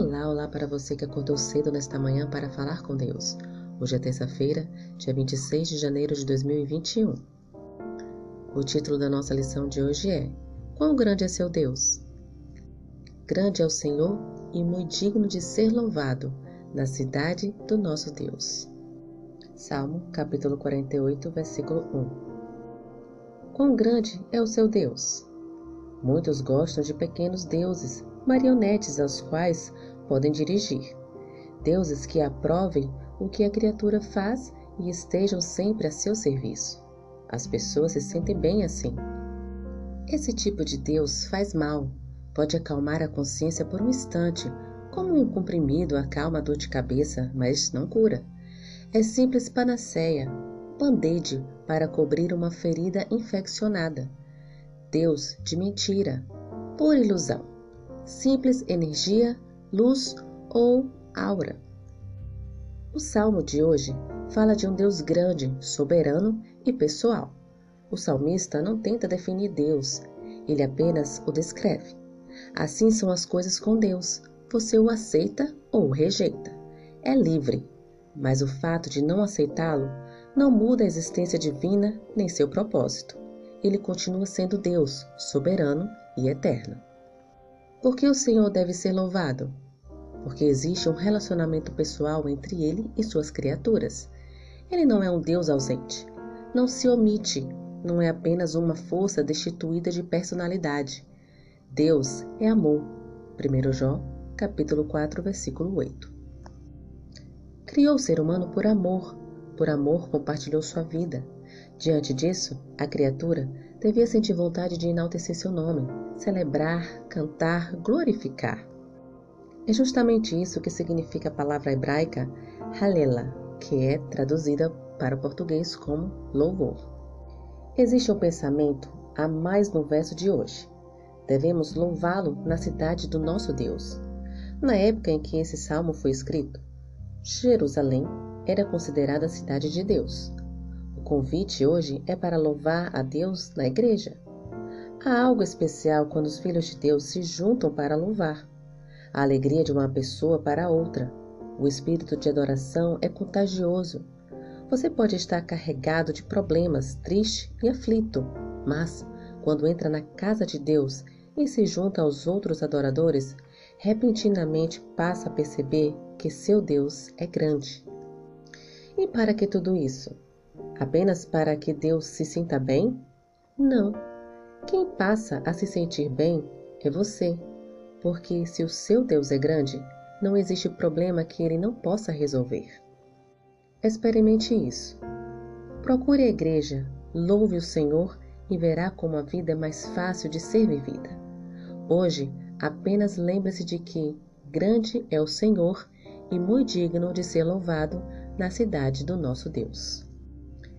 Olá, olá para você que acordou cedo nesta manhã para falar com Deus. Hoje é terça-feira, dia 26 de janeiro de 2021. O título da nossa lição de hoje é: Quão grande é seu Deus? Grande é o Senhor e muito digno de ser louvado na cidade do nosso Deus. Salmo, capítulo 48, versículo 1. Quão grande é o seu Deus? Muitos gostam de pequenos deuses marionetes aos quais podem dirigir, deuses que aprovem o que a criatura faz e estejam sempre a seu serviço. As pessoas se sentem bem assim. Esse tipo de Deus faz mal, pode acalmar a consciência por um instante, como um comprimido acalma a dor de cabeça, mas não cura. É simples panaceia, band-aid para cobrir uma ferida infeccionada. Deus de mentira, por ilusão simples energia, luz ou aura. O salmo de hoje fala de um Deus grande, soberano e pessoal. O salmista não tenta definir Deus, ele apenas o descreve. Assim são as coisas com Deus. Você o aceita ou o rejeita. É livre, mas o fato de não aceitá-lo não muda a existência divina nem seu propósito. Ele continua sendo Deus, soberano e eterno. Por que o Senhor deve ser louvado? Porque existe um relacionamento pessoal entre ele e suas criaturas. Ele não é um Deus ausente, não se omite, não é apenas uma força destituída de personalidade. Deus é amor. 1 João, capítulo 4, versículo 8. Criou o ser humano por amor, por amor compartilhou sua vida. Diante disso, a criatura devia sentir vontade de enaltecer seu nome, celebrar, cantar, glorificar. É justamente isso que significa a palavra hebraica halela, que é traduzida para o português como louvor. Existe um pensamento a mais no verso de hoje. Devemos louvá-lo na cidade do nosso Deus. Na época em que esse salmo foi escrito, Jerusalém era considerada a cidade de Deus convite hoje é para louvar a Deus na igreja. Há algo especial quando os filhos de Deus se juntam para louvar. A alegria de uma pessoa para outra. O espírito de adoração é contagioso. Você pode estar carregado de problemas, triste e aflito, mas quando entra na casa de Deus e se junta aos outros adoradores, repentinamente passa a perceber que seu Deus é grande. E para que tudo isso? Apenas para que Deus se sinta bem? Não. Quem passa a se sentir bem é você, porque se o seu Deus é grande, não existe problema que ele não possa resolver. Experimente isso. Procure a igreja, louve o Senhor e verá como a vida é mais fácil de ser vivida. Hoje, apenas lembre-se de que grande é o Senhor e muito digno de ser louvado na cidade do nosso Deus.